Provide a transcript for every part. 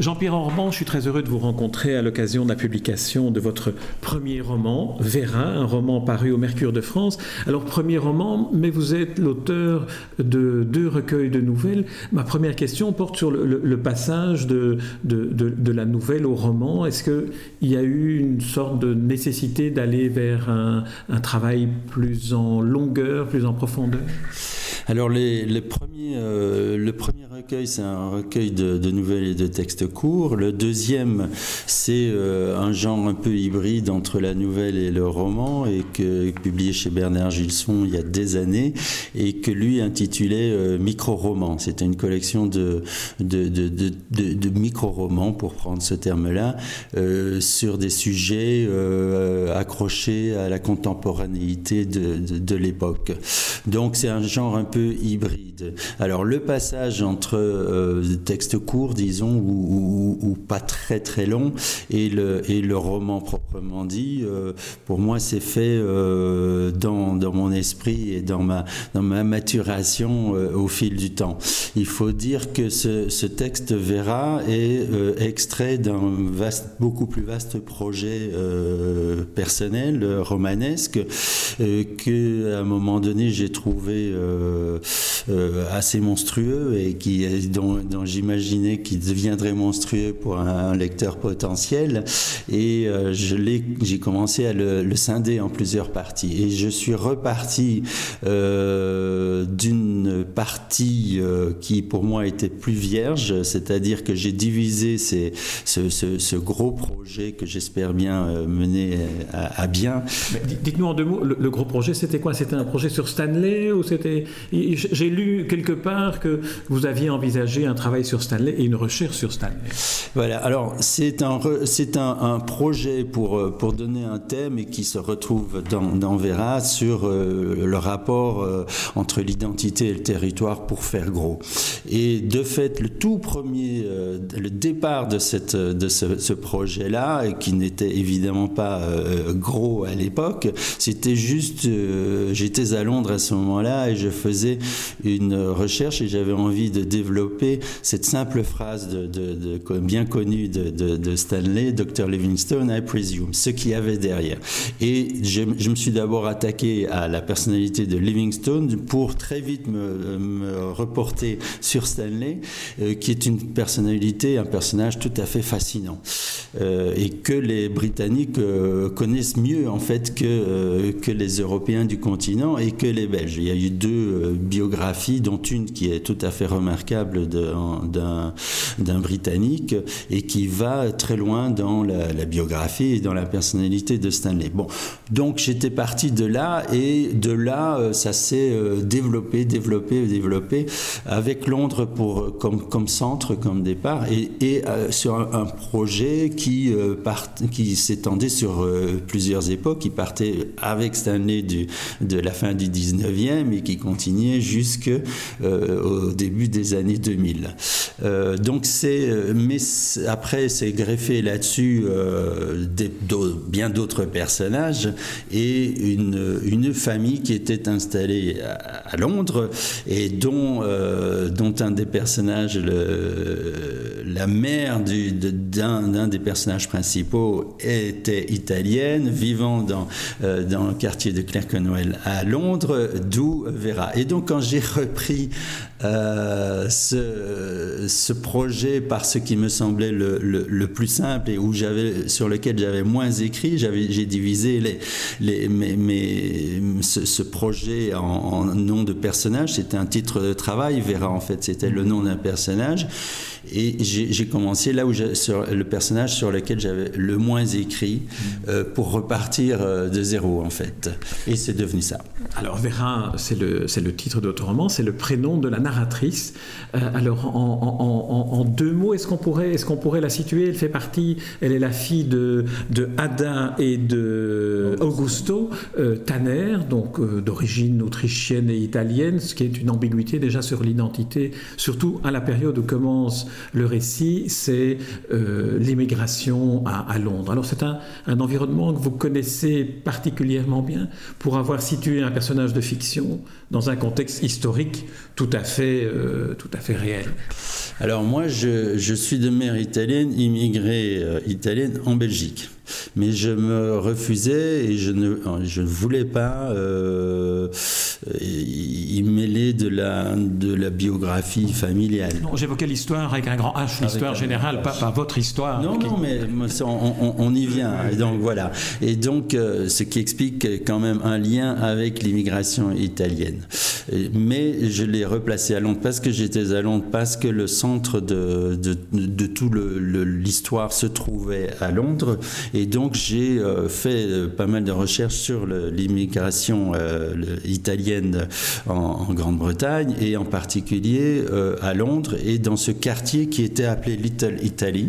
Jean-Pierre Orban, je suis très heureux de vous rencontrer à l'occasion de la publication de votre premier roman, Vera, un roman paru au Mercure de France. Alors, premier roman, mais vous êtes l'auteur de deux recueils de nouvelles. Ma première question porte sur le, passage de, la nouvelle au roman. Est-ce qu'il y a eu une sorte de nécessité d'aller vers un travail plus en longueur, plus en profondeur? Alors les, premiers, euh, le premier recueil, c'est un recueil de, nouvelles et de textes courts. Le deuxième, c'est euh, un genre un peu hybride entre la nouvelle et le roman, et que publié chez Bernard Gilson il y a des années, et que lui intitulait euh, Micro-roman. C'était une collection de, de, de, micro-romans, pour prendre ce terme-là, sur des sujets accrochés à la contemporanéité de, l'époque. Donc c'est un genre un peu hybride. Alors le passage entre euh, texte court, disons, ou, pas très très long, et le, et le roman proprement dit, euh, pour moi c'est fait euh, dans, dans, mon esprit et dans ma, dans ma maturation au fil du temps. Il faut dire que ce, ce texte verra est extrait d'un vaste, beaucoup plus vaste projet personnel, romanesque, que à un moment donné j'ai trouvé euh, assez monstrueux et qui, dont, j'imaginais qu'il deviendrait monstrueux pour un, lecteur potentiel. Et euh, j'ai commencé à le, scinder en plusieurs parties. Et je suis reparti euh, d'une partie qui pour moi était plus vierge, c'est-à-dire que j'ai divisé ces, ce, gros projet que j'espère bien mener à, bien. Dites-nous en deux mots, le, le gros projet, c'était quoi? C'était un projet sur Stanley ou c'était j'ai lu quelque part que vous aviez envisagé un travail sur Stanley et une recherche sur Stanley. Voilà, alors c'est un, un, projet pour, euh, pour donner un thème et qui se retrouve dans, dans Vera sur euh, le rapport euh, entre l'identité et le territoire pour faire gros. Et de fait, le tout premier, le départ de, cette, de ce, ce projet-là, qui n'était évidemment pas gros à l'époque, c'était juste, j'étais à Londres à ce moment-là et je faisais une recherche et j'avais envie de développer cette simple phrase bien connue de, Stanley, Dr. Livingstone, I presume, ce qu'il y avait derrière. Et je, me suis d'abord attaqué à la personnalité de Livingstone pour très vite me, reporter sur Stanley, euh, qui est une personnalité, un personnage tout à fait fascinant. Euh, et que les Britanniques euh, connaissent mieux en fait que, que les Européens du continent et que les Belges. Il y a eu deux biographie, dont une qui est tout à fait remarquable d'un Britannique et qui va très loin dans la, biographie et dans la personnalité de Stanley. Bon, donc j'étais parti de là et de là, euh, ça s'est euh, développé, développé, développé avec Londres pour, comme, comme centre, comme départ et, et euh, sur un, projet qui, qui s'étendait sur plusieurs époques, qui partait avec Stanley du, de la fin du 19e et qui continuait jusque euh, début des années 2000. Euh, donc c'est, euh, mais après c'est greffé là-dessus bien d'autres personnages et une, une famille qui était installée à, Londres et dont, dont un des personnages, la mère du, d'un, des personnages principaux était italienne, vivant dans, dans le quartier de Clerkenwell à Londres, d'où Vera. Et donc quand j'ai repris euh, ce, ce, projet par ce qui me semblait le, le, plus simple et où j'avais, sur lequel j'avais moins écrit. J'avais, j'ai divisé les, les, mes, mes, ce, projet en, nom de personnage. C'était un titre de travail. Vera, en fait, c'était le nom d'un personnage. Et j'ai commencé là où sur le personnage sur lequel j'avais le moins écrit euh, pour repartir euh, de zéro en fait. Et c'est devenu ça. Alors Vera, c'est le, le titre de votre roman, c'est le prénom de la narratrice. alors, en, deux mots, est-ce qu'on pourrait, est qu'on pourrait la situer? Elle fait partie, elle est la fille de, de Ada et de Augusto Tanner, donc d'origine autrichienne et italienne, ce qui est une ambiguïté déjà sur l'identité, surtout à la période où commence le récit, c'est l'immigration à, Londres. Alors, c'est un, un environnement que vous connaissez particulièrement bien pour avoir situé un personnage de fiction dans un contexte historique tout à fait, euh, tout à fait réel. Alors moi, je, suis de mère italienne, immigrée euh, italienne en Belgique mais je me refusais et je ne, je ne voulais pas euh, y mêler de la, de la biographie familiale. Non, j'évoquais l'histoire avec un grand H, l'histoire générale, pas, pas, votre histoire. Non, non, mais on, on, y vient. Et donc voilà. Et donc, euh, ce qui explique quand même un lien avec l'immigration italienne. Mais je l'ai replacé à Londres parce que j'étais à Londres, parce que le centre de, de, de tout l'histoire se trouvait à Londres. Et donc j'ai euh, fait euh, pas mal de recherches sur l'immigration euh, italienne en, Grande-Bretagne et en particulier à Londres et dans ce quartier qui était appelé Little Italy,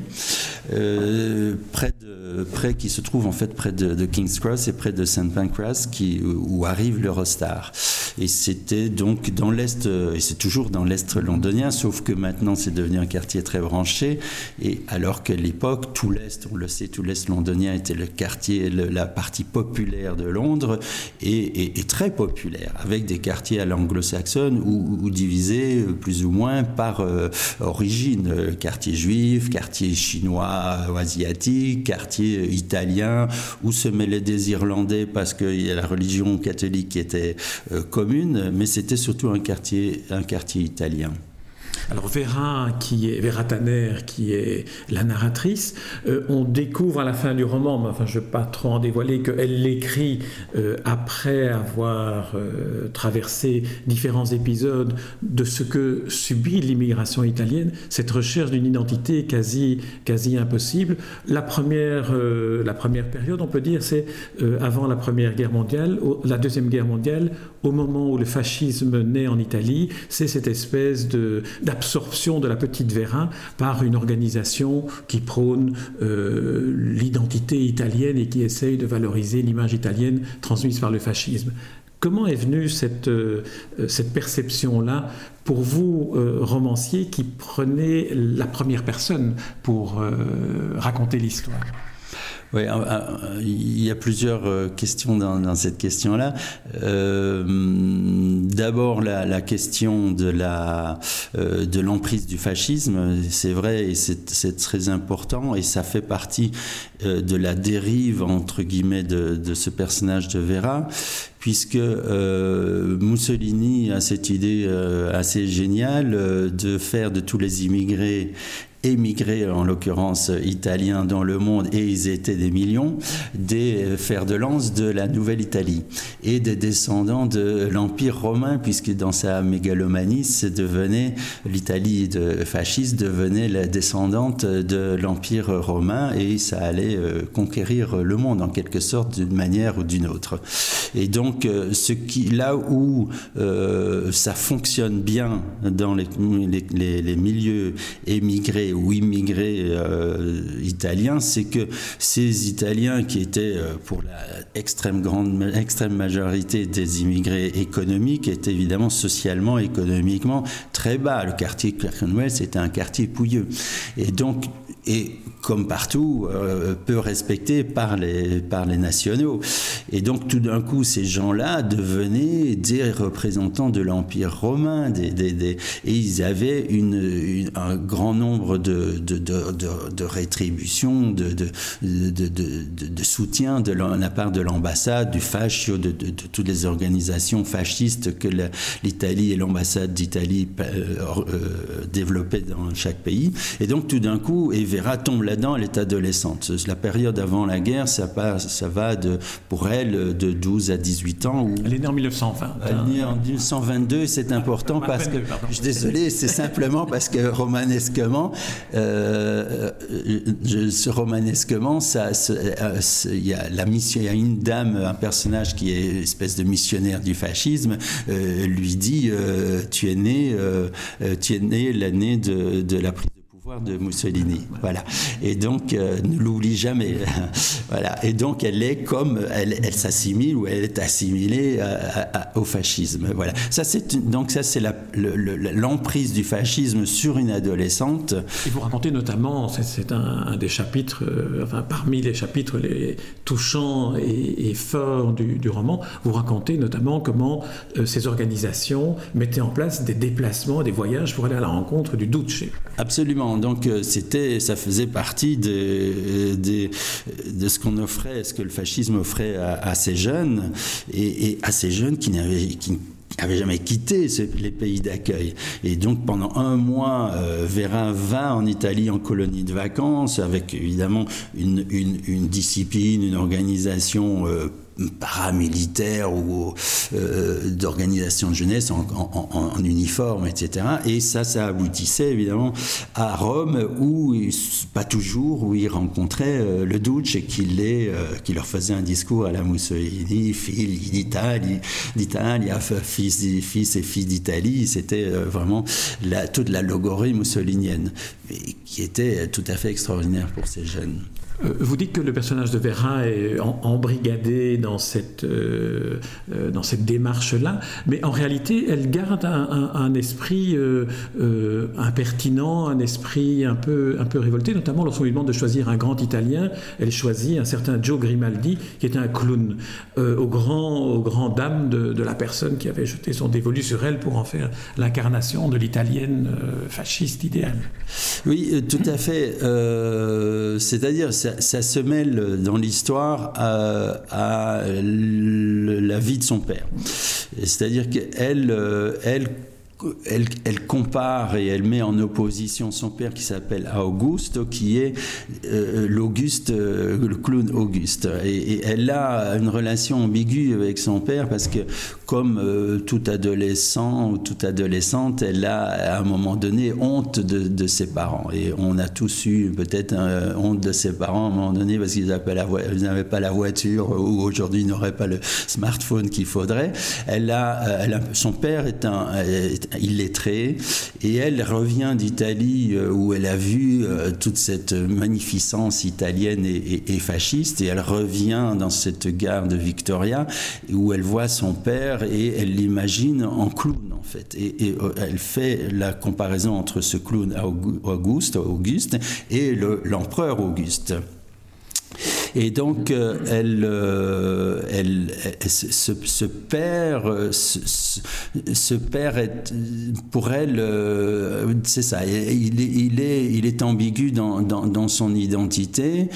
près de près qui se trouve en fait près de, King's Cross et près de St Pancras qui où arrive l'Eurostar. Et c'était donc dans l'est et c'est toujours dans l'est londonien, sauf que maintenant c'est devenu un quartier très branché. Et alors qu'à l'époque tout l'est, on le sait, tout l'est londonien était le quartier, la partie populaire de Londres et, très populaire, avec des quartiers à l'anglo-saxonne ou, divisés euh, plus ou moins par euh, origine, euh, quartier juif, quartier chinois ou asiatique, quartier italien, où se mêlaient des Irlandais parce qu'il y a la religion catholique qui était commune, mais c'était surtout un quartier, un quartier italien. Alors Vera, qui est Vera Tanner, qui est la narratrice, euh, on découvre à la fin du roman, mais enfin je ne vais pas trop en dévoiler, qu'elle l'écrit euh, après avoir euh, traversé différents épisodes de ce que subit l'immigration italienne, cette recherche d'une identité quasi, quasi impossible. La première, la première période, on peut dire, c'est avant la Première Guerre mondiale, la Deuxième Guerre mondiale, au moment où le fascisme naît en Italie, c'est cette espèce de d'absorption de la petite Vérin par une organisation qui prône euh, l'identité italienne et qui essaye de valoriser l'image italienne transmise par le fascisme. Comment est venue cette, euh, cette perception-là pour vous, euh, romancier, qui prenez la première personne pour raconter l'histoire? Oui, il y a plusieurs euh, questions dans, cette question-là. Euh, d'abord, la, question de la euh, l'emprise du fascisme, c'est vrai et c'est très important et ça fait partie de la dérive entre guillemets de, de ce personnage de Vera, puisque Mussolini a cette idée assez géniale de faire de tous les immigrés émigrés, en l'occurrence italiens, dans le monde, et ils étaient des millions, des fers de lance de la Nouvelle-Italie et des descendants de l'Empire romain, puisque dans sa mégalomanie, devenait l'Italie de fasciste devenait la descendante de l'Empire romain et ça allait euh, conquérir le monde en quelque sorte d'une manière ou d'une autre. Et donc, euh, ce qui, là où euh, ça fonctionne bien dans les, les milieux émigrés ou immigrés euh, italiens, c'est que ces Italiens qui étaient euh, pour la extrême grande extrême majorité des immigrés économiques étaient évidemment socialement, économiquement très bas. Le quartier Clerkenwell, c'était un quartier pouilleux. Et donc, et comme partout, euh, peu respecté par les, par les nationaux. Et donc tout d'un coup, ces gens-là devenaient des représentants de l'Empire romain, et ils avaient une, un grand nombre de, de, de, de rétributions, de, de, de, soutien de la part de l'ambassade, du fascio, de, toutes les organisations fascistes que l'Italie et l'ambassade d'Italie euh, euh, développaient dans chaque pays. Et donc tout d'un coup, et Vera tombe là-dedans, elle est adolescente. La période avant la guerre, ça, passe, ça va de, pour elle de 12 à 18 ans. Elle est née en 1920. Elle est née en 1922, c'est important parce que, je suis désolé, c'est simplement parce que romanesquement, euh, je, romanesquement, ça, il y a la mission, il y a une dame, un personnage qui est une espèce de missionnaire du fascisme, euh, lui dit, euh, tu es né, tu es né l'année de, de la prise de Mussolini. Voilà. Et donc, euh, ne l'oublie jamais. voilà. Et donc, elle est comme, elle, elle s'assimile ou elle est assimilée au fascisme. Voilà. Ça, c'est donc ça, c'est l'emprise du fascisme sur une adolescente. Et vous racontez notamment, c'est un, des chapitres, euh, enfin parmi les chapitres les touchants et, forts du, roman, vous racontez notamment comment euh, ces organisations mettaient en place des déplacements, des voyages pour aller à la rencontre du Duce. Absolument donc euh, c'était, ça faisait partie de, de, ce qu'on offrait, ce que le fascisme offrait à, ces jeunes, et, à ces jeunes qui n'avaient jamais quitté les pays d'accueil. Et donc pendant un mois, euh, Vérin va en Italie en colonie de vacances, avec évidemment une, une, discipline, une organisation euh, paramilitaires ou euh, d'organisations de jeunesse en, uniforme, etc. Et ça, ça aboutissait évidemment à Rome, où, pas toujours, où ils rencontraient euh, le Duce qui, euh, qui leur faisait un discours à la Mussolini, fils d'Italie, fils, fils et fils d'Italie. C'était vraiment toute la logorée mussolinienne, qui était tout à fait extraordinaire pour ces jeunes. Euh, vous dites que le personnage de Vérin est embrigadé dans cette, euh, euh, cette démarche-là, mais en réalité, elle garde un, esprit impertinent, un esprit un peu, un peu révolté, notamment lorsqu'on lui demande de choisir un grand Italien. Elle choisit un certain Joe Grimaldi, qui est un clown, au, grand, au grand dame de, de, la personne qui avait jeté son dévolu sur elle pour en faire l'incarnation de l'italienne fasciste idéale. Oui, tout à fait. C'est-à-dire, ça, se mêle dans l'histoire à, la vie de son père. C'est-à-dire qu'elle euh, elle elle, compare et elle met en opposition son père qui s'appelle Augusto, qui est euh, l'Auguste, euh, le clown Auguste. Et, elle a une relation ambiguë avec son père parce que, comme euh, tout adolescent ou toute adolescente, elle a à un moment donné honte de, ses parents. Et on a tous eu peut-être honte de ses parents à un moment donné parce qu'ils n'avaient pas la voiture ou aujourd'hui n'auraient pas le smartphone qu'il faudrait. Elle a, son père est un illettrée, et elle revient d'Italie euh, où elle a vu euh, toute cette magnificence italienne et, fasciste, et elle revient dans cette gare de Victoria où elle voit son père et elle l'imagine en clown en fait, et, euh, elle fait la comparaison entre ce clown Auguste, Auguste et l'empereur Auguste. Et donc, euh, elle, euh, elle, ce, ce, père, ce, père est, pour elle, euh, c'est ça, il est, il, est, il est ambigu dans, dans, dans, son identité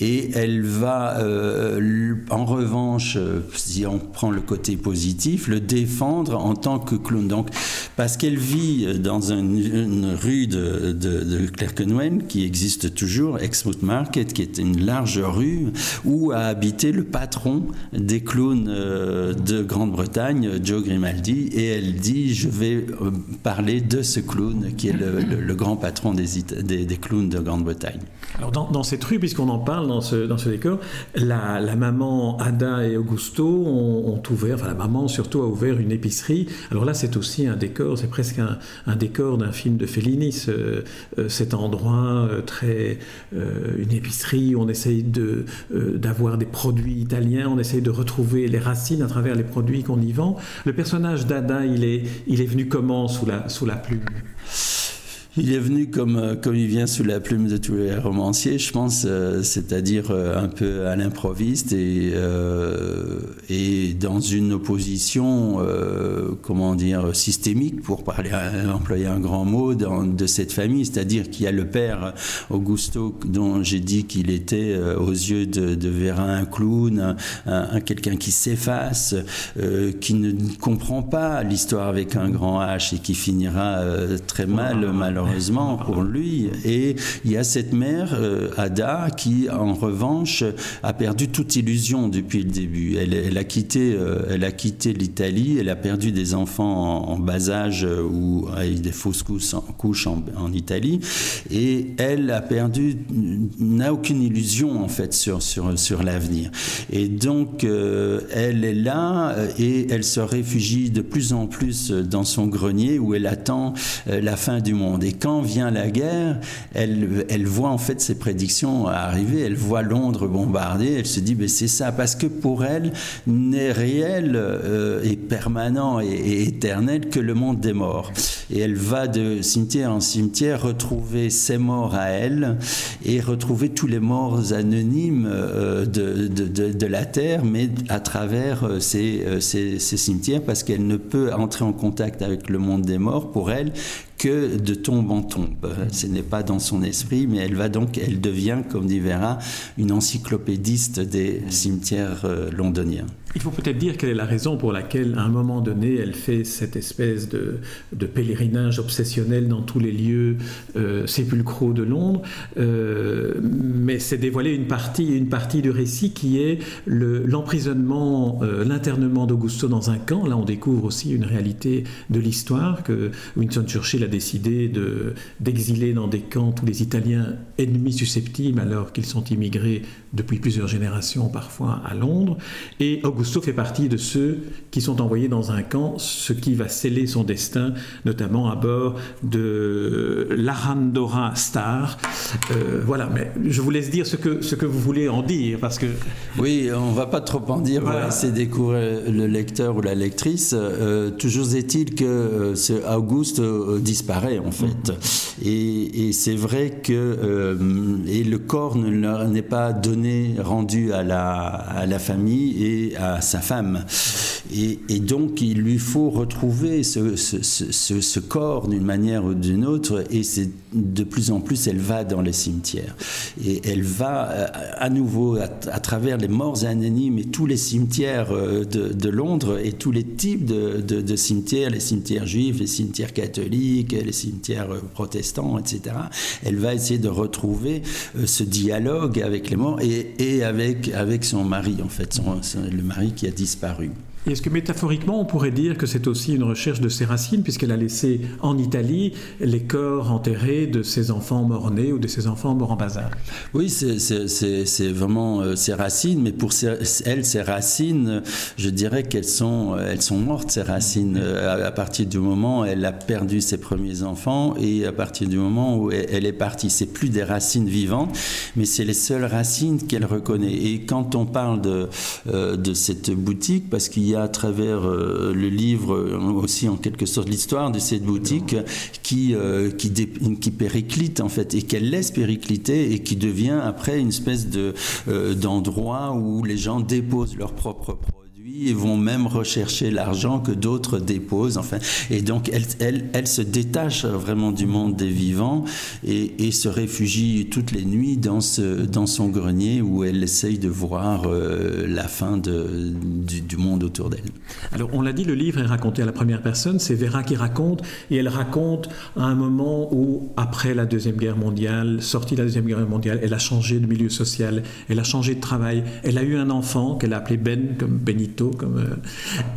et elle va, en revanche, si on prend le côté positif, le défendre en tant que clown. Donc, parce qu'elle vit dans une, rue de, de, de Clerkenwell qui existe toujours, Exmouth Market, qui est une large rue où a habité le patron des clowns euh, de Grande-Bretagne, Joe Grimaldi, et elle dit je vais euh, parler de ce clown qui est le, grand patron des, des, clowns de Grande-Bretagne. Alors dans, cette rue, puisqu'on en parle dans ce, dans ce décor, la, maman Ada et Augusto ont, ouvert, enfin la maman surtout a ouvert une épicerie. Alors là c'est aussi un décor, c'est presque un, décor d'un film de Fellini, euh, cet endroit très... une épicerie où on essaye de, euh, d'avoir des produits italiens, on essaye de retrouver les racines à travers les produits qu'on y vend. Le personnage d'Ada, il est, il est venu comment sous la, sous la plume? Il est venu comme, euh, comme il vient sous la plume de tous les romanciers, je pense, euh, c'est-à-dire euh, un peu à l'improviste et, et dans une opposition, comment dire, systémique, pour parler, employer un grand mot, de cette famille, c'est-à-dire qu'il y a le père Augusto, dont j'ai dit qu'il était aux yeux de, de Vérin un clown, un, quelqu'un qui s'efface, qui ne comprend pas l'histoire avec un grand H et qui finira très mal, malheureusement malheureusement pour lui. Et il y a cette mère, Ada, qui en revanche a perdu toute illusion depuis le début. Elle, a quitté, elle a quitté l'Italie, elle a perdu des enfants en, bas âge ou avec des fausses couches, en, en, Italie, et elle a perdu, n'a aucune illusion en fait sur, sur, sur l'avenir. Et donc, euh, elle est là euh, et elle se réfugie de plus en plus dans son grenier où elle attend euh, la fin du monde. Et quand vient la guerre, elle, voit en fait ses prédictions arriver, elle voit Londres bombardée, elle se dit, mais c'est ça, parce que pour elle, n'est réel et permanent et, et, éternel que le monde des morts. Et elle va de cimetière en cimetière retrouver ses morts à elle et retrouver tous les morts anonymes de, de, la terre, mais à travers euh, euh, ces, cimetières, parce qu'elle ne peut entrer en contact avec le monde des morts pour elle que de tombe en tombe. Ce n'est pas dans son esprit, mais elle va donc, elle devient, comme dit Vera, une encyclopédiste des cimetières euh, londoniens. Il faut peut-être dire quelle est la raison pour laquelle, à un moment donné, elle fait cette espèce de, pèlerinage obsessionnel dans tous les lieux euh, sépulcraux de Londres. Euh, mais c'est dévoiler une partie, une partie du récit qui est l'emprisonnement, l'internement d'Augusto dans un camp. Là, on découvre aussi une réalité de l'histoire que Winston Churchill a décidé d'exiler dans des camps tous les Italiens ennemis susceptibles alors qu'ils sont immigrés depuis plusieurs générations parfois à Londres. Et fait partie de ceux qui sont envoyés dans un camp, ce qui va sceller son destin, notamment à bord de l'Arandora Star. Euh, voilà, mais je vous laisse dire ce que, ce que vous voulez en dire, parce que... Oui, on va pas trop en dire, voilà. c'est découvrir le lecteur ou la lectrice. Euh, toujours est-il que euh, ce Auguste disparaît, en fait. Mm-hmm. Et, et c'est vrai que... et le corps n'est pas donné rendu à la, à la famille et à sa femme. Et, donc, il lui faut retrouver ce, corps d'une manière ou d'une autre, et de plus en plus, elle va dans les cimetières. Et elle va euh, à nouveau à, travers les morts anonymes et tous les cimetières euh, de, Londres et tous les types de, cimetières, les cimetières juifs, les cimetières catholiques, les cimetières euh, protestants, etc. Elle va essayer de retrouver ce dialogue avec les morts et, avec, son mari, en fait, le mari qui a disparu. Est-ce que métaphoriquement, on pourrait dire que c'est aussi une recherche de ses racines, puisqu'elle a laissé en Italie les corps enterrés de ses enfants morts-nés ou de ses enfants morts en bas âge? Oui, c'est vraiment euh, ses racines, mais pour elle, ses racines, je dirais qu'elles sont, elles sont mortes, ces racines, euh, à, partir du moment où elle a perdu ses premiers enfants et à partir du moment où elle est partie. C'est plus des racines vivantes, mais c'est les seules racines qu'elle reconnaît. Et quand on parle de, euh, de cette boutique, parce qu'il à travers euh, le livre euh, aussi en quelque sorte l'histoire de cette boutique qui, euh, qui, qui, périclite en fait et qu'elle laisse péricliter et qui devient après une espèce de d'endroit où les gens déposent leurs propres et vont même rechercher l'argent que d'autres déposent. Enfin, et donc elle, elle, elle, se détache vraiment du monde des vivants et, se réfugie toutes les nuits dans, ce, dans son grenier où elle essaye de voir euh, la fin du, monde autour d'elle. Alors on l'a dit, le livre est raconté à la première personne, c'est Vera qui raconte et elle raconte à un moment où, après la Deuxième Guerre mondiale, sortie de la Deuxième Guerre mondiale, elle a changé de milieu social, elle a changé de travail, elle a eu un enfant qu'elle a appelé Ben, comme Euh,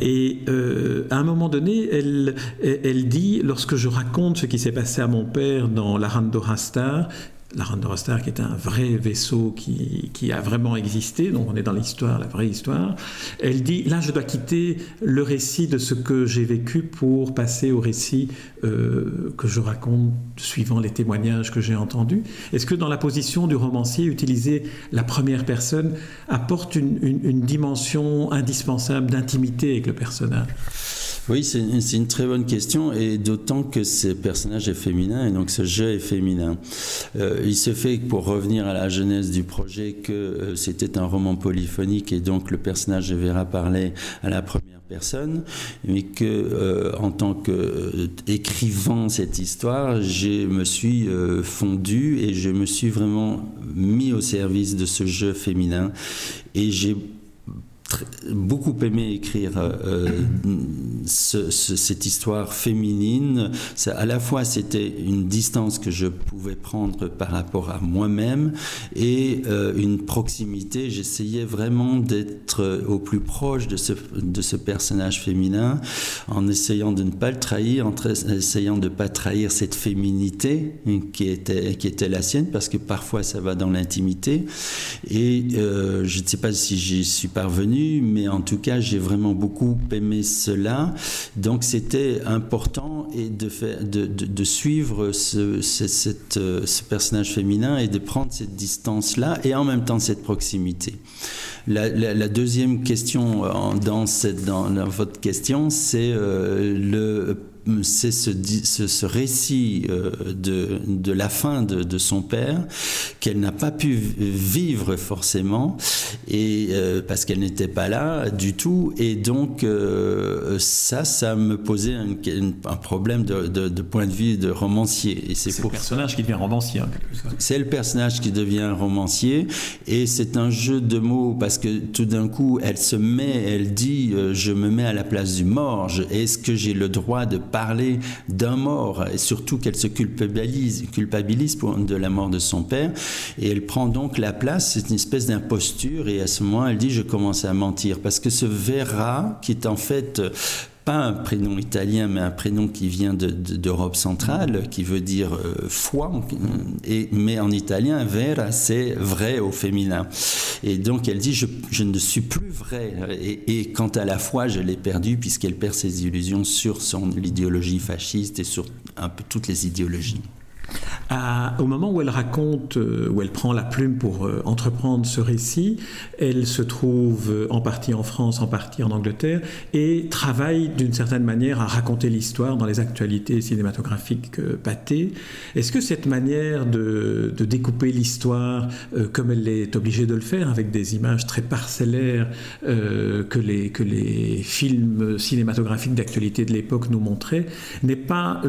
et euh, à un moment donné, elle, elle dit, lorsque je raconte ce qui s'est passé à mon père dans la Randora Star, la Randora Star qui est un vrai vaisseau qui, qui a vraiment existé, donc on est dans l'histoire, la vraie histoire, elle dit, là je dois quitter le récit de ce que j'ai vécu pour passer au récit euh, que je raconte suivant les témoignages que j'ai entendus. Est-ce que dans la position du romancier, utiliser la première personne apporte une, une dimension indispensable d'intimité avec le personnage? Oui, c'est une, une, très bonne question, et d'autant que ce personnage est féminin, et donc ce jeu est féminin. Euh, il se fait, pour revenir à la genèse du projet, que euh, c'était un roman polyphonique, et donc le personnage de Vera parlait à la première personne, mais que euh, en tant qu'écrivant cette histoire, je me suis euh, fondu et je me suis vraiment mis au service de ce jeu féminin, et j'ai beaucoup aimé écrire euh, cette histoire féminine. À la fois, c'était une distance que je pouvais prendre par rapport à moi-même et euh, une proximité. J'essayais vraiment d'être au plus proche de ce, de ce personnage féminin en essayant de ne pas le trahir, en essayant de ne pas trahir cette féminité qui était, qui était la sienne, parce que parfois ça va dans l'intimité. Et euh, je ne sais pas si j'y suis parvenu mais en tout cas, j'ai vraiment beaucoup aimé cela. Donc, c'était important et de, faire, de, suivre ce, cette, ce personnage féminin et de prendre cette distance-là et en même temps cette proximité. La, la, deuxième question euh, dans, cette, dans, votre question, c'est euh, le c'est ce, ce, récit euh, de, de, la fin de, de son père qu'elle n'a pas pu vivre forcément et euh, parce qu'elle n'était pas là du tout et donc euh, ça ça me posait un, un problème de, de, point de vue de romancier et c'est le personnage qui devient romancier c'est le personnage qui devient romancier et c'est un jeu de mots parce que tout d'un coup elle se met elle dit je me mets à la place du mort est-ce que j'ai le droit de parler d'un mort, et surtout qu'elle se culpabilise, culpabilise pour, de la mort de son père, et elle prend donc la place, c'est une espèce d'imposture, et à ce moment, elle dit, je commence à mentir, parce que ce Vera, qui est en fait pas un prénom italien, mais un prénom qui vient d'Europe centrale, qui veut dire euh, foi, et, mais en italien, vera, c'est vrai au féminin. Et donc elle dit, je, ne suis plus vrai. Et, et, quant à la foi, je l'ai perdue, puisqu'elle perd ses illusions sur son l'idéologie fasciste et sur un peu toutes les idéologies au moment où elle raconte, euh, où elle prend la plume pour euh, entreprendre ce récit, elle se trouve euh, en partie en France, en partie en Angleterre, et travaille d'une certaine manière à raconter l'histoire dans les actualités cinématographiques pâtées. Est-ce que cette manière de, découper l'histoire, comme elle est obligée de le faire, avec des images très parcellaires que les films cinématographiques d'actualité de l'époque nous montraient, n'est pas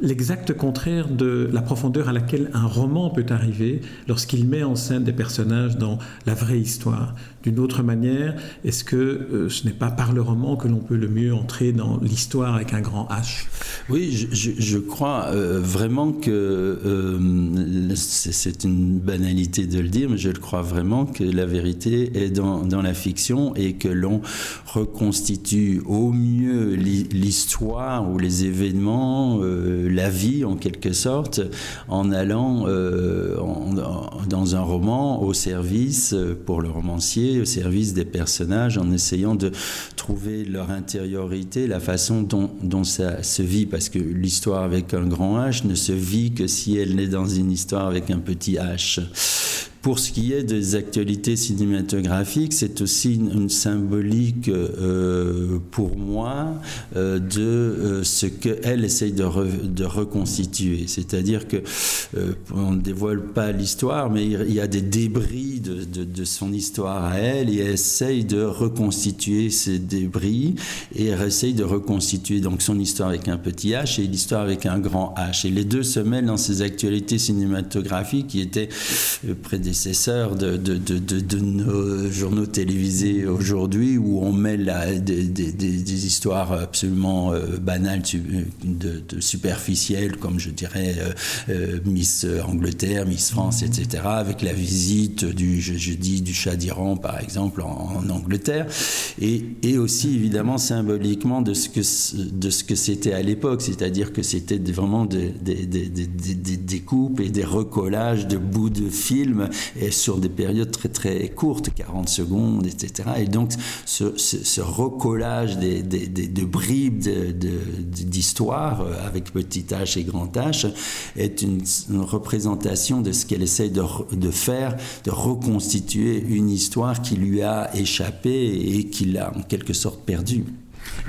l'exact contraire de la profondeur à laquelle un roman peut arriver lorsqu'il met en scène des personnages dans la vraie histoire. D'une autre manière, est-ce que euh, ce n'est pas par le roman que l'on peut le mieux entrer dans l'histoire avec un grand H? Oui, je, crois euh, vraiment que euh, c'est une banalité de le dire, mais je le crois vraiment que la vérité est dans, dans la fiction et que l'on reconstitue au mieux l'histoire ou les événements, la vie en quelque sorte, en allant dans un roman au service pour le romancier au service des personnages en essayant de trouver leur intériorité, la façon dont, dont ça se vit, parce que l'histoire avec un grand H ne se vit que si elle naît dans une histoire avec un petit H. Pour ce qui est des actualités cinématographiques, c'est aussi une, symbolique euh, pour moi euh, de euh, ce qu'elle essaye de, reconstituer. C'est-à-dire que on ne dévoile pas l'histoire, mais il y a des débris de, son histoire à elle et elle essaye de reconstituer ces débris et elle essaye de reconstituer donc son histoire avec un petit H et l'histoire avec un grand H. Et les deux se mêlent dans ces actualités cinématographiques qui étaient près prédécesseurs de, de, de, de, nos journaux télévisés aujourd'hui où on mêle des, des, des, histoires absolument euh, banales, de, superficielles, comme je dirais euh, euh, Miss Angleterre, Miss France, etc., avec la visite du, je, dis, du chat d'Iran, par exemple, en, Angleterre, et, et, aussi évidemment symboliquement de ce que, de ce que c'était à l'époque, c'est-à-dire que c'était vraiment des, des, des, des, découpes et des recollages de bouts de films et sur des périodes très très courtes, 40 secondes, etc. Et donc ce, recollage de bribes d'histoire de, avec petit h et grand h est une, représentation de ce qu'elle essaie de, de, faire, de reconstituer une histoire qui lui a échappé et qu'il a en quelque sorte perdue.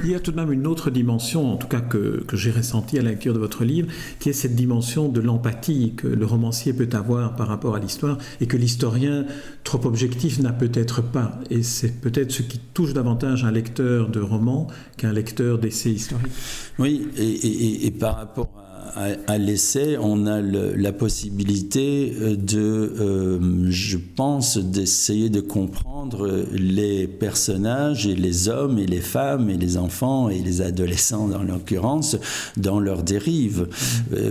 Il y a tout de même une autre dimension, en tout cas que, j'ai ressentie à la lecture de votre livre, qui est cette dimension de l'empathie que le romancier peut avoir par rapport à l'histoire et que l'historien trop objectif n'a peut-être pas. Et c'est peut-être ce qui touche davantage un lecteur de roman qu'un lecteur d'essais historiques. Oui, et, et par rapport à l'essai, on a la possibilité de, je pense, d'essayer de comprendre les personnages et les hommes et les femmes et les enfants et les adolescents dans l'occurrence dans leur dérive.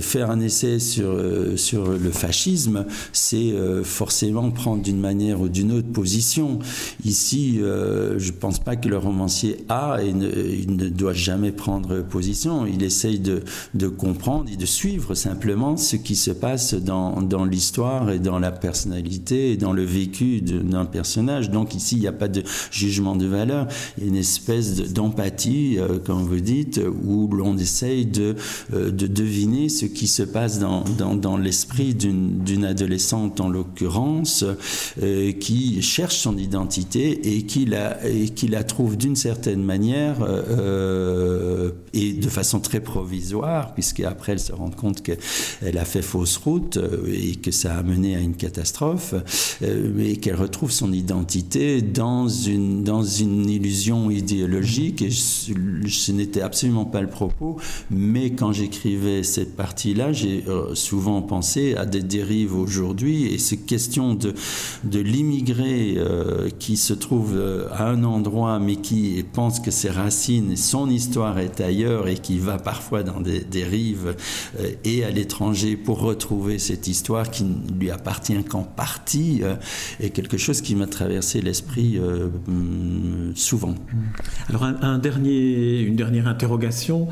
faire un essai sur, sur le fascisme, c'est forcément prendre d'une manière ou d'une autre position. Ici, je ne pense pas que le romancier a et il ne doit jamais prendre position. Il essaye de, de, comprendre de suivre simplement ce qui se passe dans, dans l'histoire et dans la personnalité et dans le vécu d'un personnage. Donc ici, il n'y a pas de jugement de valeur. Il y a une espèce d'empathie, euh, comme vous dites, où l'on essaye de, euh, de deviner ce qui se passe dans, dans, l'esprit d'une adolescente, en l'occurrence, euh, qui cherche son identité et qui la, et qui la trouve d'une certaine manière et de façon très provisoire, puisqu'après se rend compte qu'elle a fait fausse route euh, et que ça a mené à une catastrophe, euh, mais qu'elle retrouve son identité dans une, dans une illusion idéologique. Et ce n'était absolument pas le propos, mais quand j'écrivais cette partie-là, j'ai souvent pensé à des dérives aujourd'hui et ces questions de, de l'immigré qui se trouve à un endroit mais qui pense que ses racines son histoire est ailleurs et qui va parfois dans des, rives euh, et à l'étranger pour retrouver cette histoire qui ne lui appartient qu'en partie euh, est quelque chose qui m'a traversé l'esprit euh, mm, souvent. Alors un, dernier, une dernière interrogation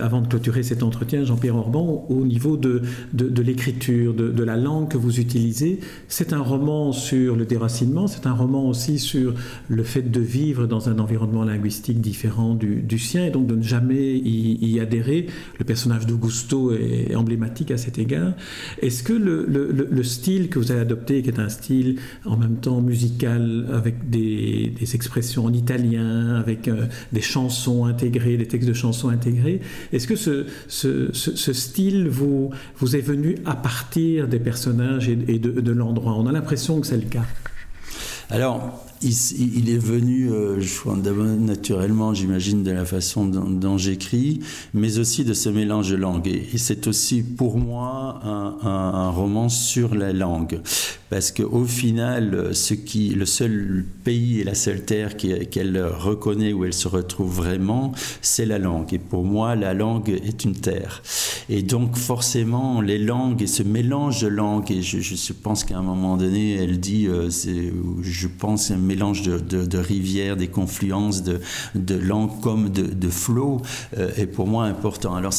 avant de clôturer cet entretien, Jean-Pierre Orban, au niveau de, de, l'écriture, de, la langue que vous utilisez. C'est un roman sur le déracinement, c'est un roman aussi sur le fait de vivre dans un environnement linguistique différent du, sien et donc de ne jamais y, adhérer. Le personnage d'Augusto est emblématique à cet égard. Est-ce que le, le, style que vous avez adopté, qui est un style en même temps musical, avec des, expressions en italien, avec euh, des chansons intégrées, des textes de chansons intégrés, est-ce que ce, style vous, vous est venu à partir des personnages et, de, de l'endroit? On a l'impression que c'est le cas. Alors, il, est venu, euh, naturellement, j'imagine, de la façon dont, j'écris, mais aussi de ce mélange de langues. Et, c'est aussi pour moi un, roman sur la langue. Parce qu'au final, le seul pays et la seule terre qu'elle reconnaît, où elle se retrouve vraiment, c'est la langue. Et pour moi, la langue est une terre. Et donc, forcément, les langues et ce mélange de langues, et je, pense qu'à un moment donné, elle dit, euh, je pense, un mélange de, rivières, des confluences de, langues comme de, flots euh, est pour moi important. Alors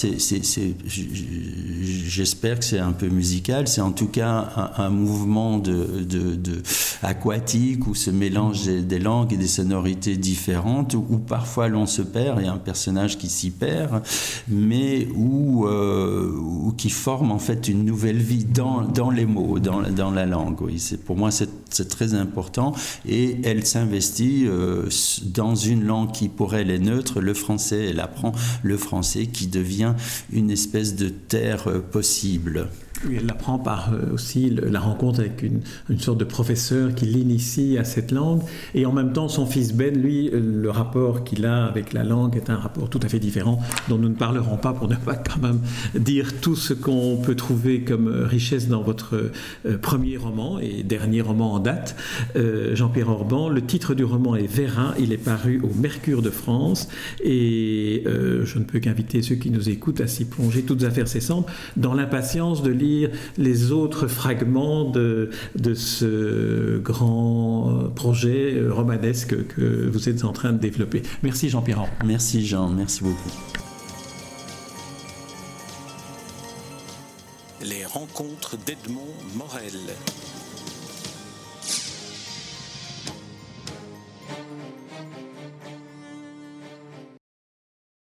j'espère que c'est un peu musical, c'est en tout cas un, mouvement de, aquatique où se mélangent des, langues et des sonorités différentes, où, parfois l'on se perd, il y a un personnage qui s'y perd, mais où, euh, qui forme en fait une nouvelle vie dans, dans les mots, dans, dans la langue. Oui, pour moi c'est, très important. Et elle s'investit euh, dans une langue qui pour elle est neutre, le français, elle apprend le français qui devient une espèce de terre euh, possible. Elle l'apprend par euh, aussi la rencontre avec une, une sorte de professeur qui l'initie à cette langue. Et en même temps, son fils Ben, lui, euh, le rapport qu'il a avec la langue est un rapport tout à fait différent, dont nous ne parlerons pas pour ne pas quand même dire tout ce qu'on peut trouver comme richesse dans votre euh, premier roman et dernier roman en date, Jean-Pierre Orban. Le titre du roman est Vérin. Il est paru au Mercure de France. Et je ne peux qu'inviter ceux qui nous écoutent à s'y plonger, toutes affaires cessantes, dans l'impatience de lire les autres fragments de, de ce grand projet romanesque que vous êtes en train de développer. Merci Jean-Pierre. Merci Jean, merci beaucoup. Les rencontres d'Edmond Morel.